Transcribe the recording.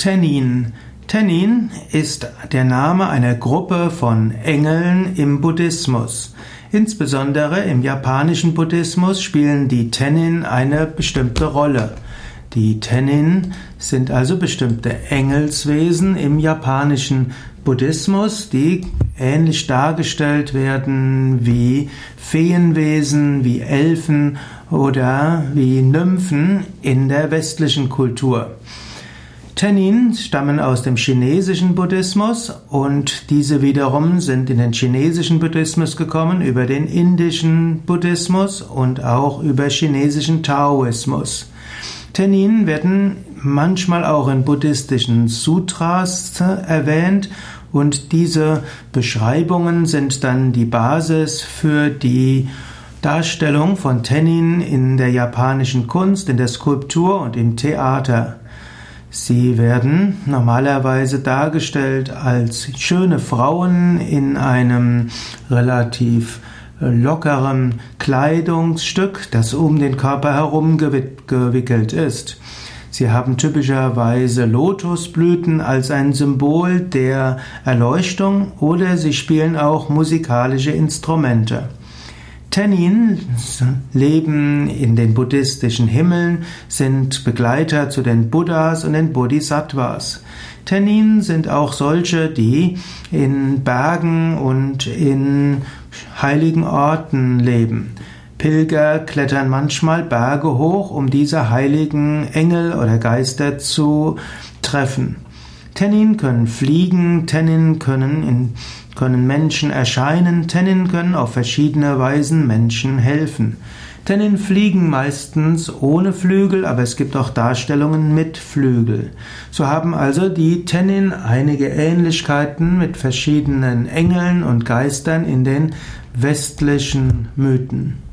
Tenin. Tenin ist der Name einer Gruppe von Engeln im Buddhismus. Insbesondere im japanischen Buddhismus spielen die Tenin eine bestimmte Rolle. Die Tenin sind also bestimmte Engelswesen im japanischen Buddhismus, die ähnlich dargestellt werden wie Feenwesen, wie Elfen oder wie Nymphen in der westlichen Kultur. Tenin stammen aus dem chinesischen Buddhismus und diese wiederum sind in den chinesischen Buddhismus gekommen über den indischen Buddhismus und auch über chinesischen Taoismus. Tenin werden manchmal auch in buddhistischen Sutras erwähnt und diese Beschreibungen sind dann die Basis für die Darstellung von Tenin in der japanischen Kunst, in der Skulptur und im Theater. Sie werden normalerweise dargestellt als schöne Frauen in einem relativ lockeren Kleidungsstück, das um den Körper herum gewickelt ist. Sie haben typischerweise Lotusblüten als ein Symbol der Erleuchtung oder sie spielen auch musikalische Instrumente. Tenin leben in den buddhistischen Himmeln, sind Begleiter zu den Buddhas und den Bodhisattvas. Tenin sind auch solche, die in Bergen und in heiligen Orten leben. Pilger klettern manchmal Berge hoch, um diese heiligen Engel oder Geister zu treffen. Tenin können fliegen, Tenin können in können Menschen erscheinen, Tenin können auf verschiedene Weisen Menschen helfen. Tenin fliegen meistens ohne Flügel, aber es gibt auch Darstellungen mit Flügel. So haben also die Tenin einige Ähnlichkeiten mit verschiedenen Engeln und Geistern in den westlichen Mythen.